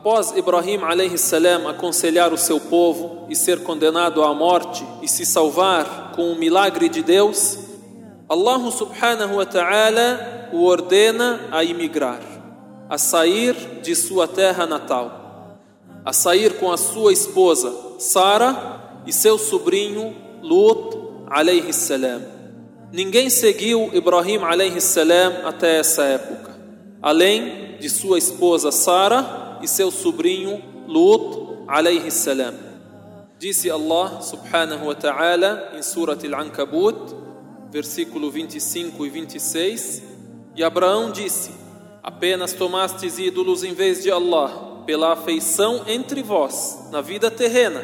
Após Ibrahim salam aconselhar o seu povo e ser condenado à morte e se salvar com o milagre de Deus, Allah subhanahu wa ta'ala o ordena a imigrar, a sair de sua terra natal, a sair com a sua esposa Sara e seu sobrinho Lut salam. Ninguém seguiu Ibrahim salam até essa época, além de sua esposa Sara e seu sobrinho Lut alayhi salam. Disse Allah subhanahu wa ta'ala em Surat Al-Ankabut, versículo 25 e 26, e Abraão disse: Apenas tomastes ídolos em vez de Allah, pela afeição entre vós na vida terrena.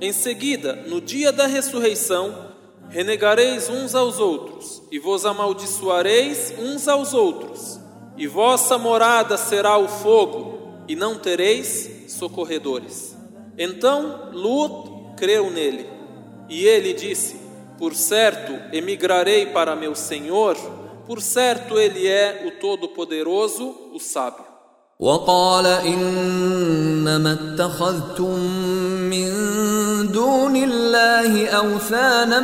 Em seguida, no dia da ressurreição, renegareis uns aos outros e vos amaldiçoareis uns aos outros, e vossa morada será o fogo e não tereis socorredores. Então Lut creu nele, e ele disse: Por certo, emigrarei para meu Senhor, por certo, ele é o Todo-Poderoso, o Sábio. وقال إنما اتخذتم من دون الله أوثانا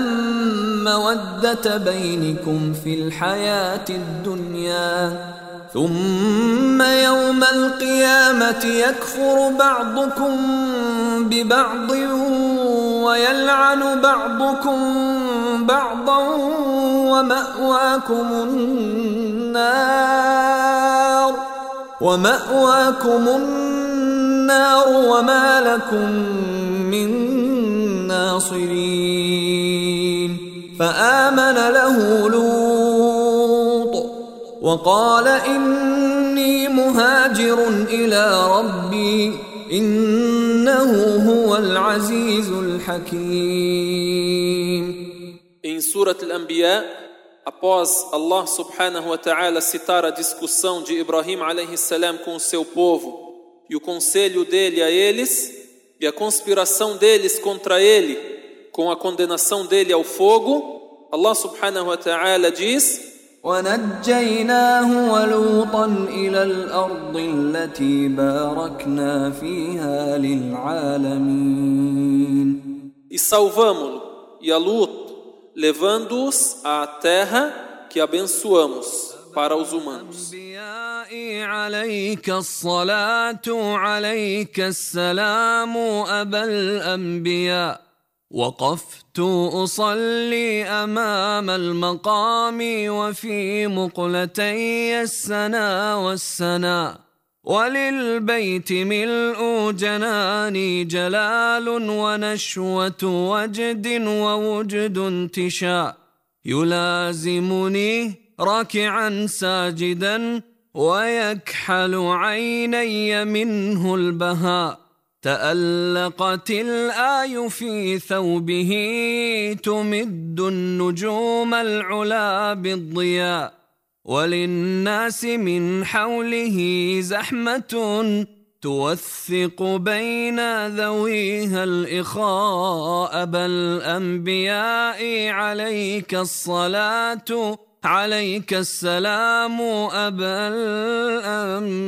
مودة بينكم في الحياة الدنيا ثم يوم القيامة يكفر بعضكم ببعض ويلعن بعضكم بعضا ومأواكم النار ومأواكم النار وما لكم من ناصرين فآمن له لوط وقال إني مهاجر إلى ربي إنه هو العزيز الحكيم Em Surat Al-Anbiya, após Allah subhanahu wa ta'ala citar a discussão de Ibrahim alayhi salam com o seu povo e o conselho dele a eles e a conspiração deles contra ele com a condenação dele ao fogo, Allah subhanahu wa ta'ala diz: ونجيناه ولوطا إلى الأرض التي باركنا فيها للعالمين E salvamo-lo e a Lut, levando-os à terra que abençoamos para os humanos. عليك الصلاة عليك السلام أبا الأنبياء وقفت أصلي أمام المقام وفي مقلتي السنا والسنا. وللبيت ملء جناني جلال ونشوة وجد ووجد انتشاء يلازمني راكعا ساجدا ويكحل عيني منه البهاء. تألقت الآي في ثوبه تمد النجوم العلا بالضياء وللناس من حوله زحمة توثق بين ذويها الإخاء بل أنبياء عليك الصلاة عليك السلام أبا الأنبياء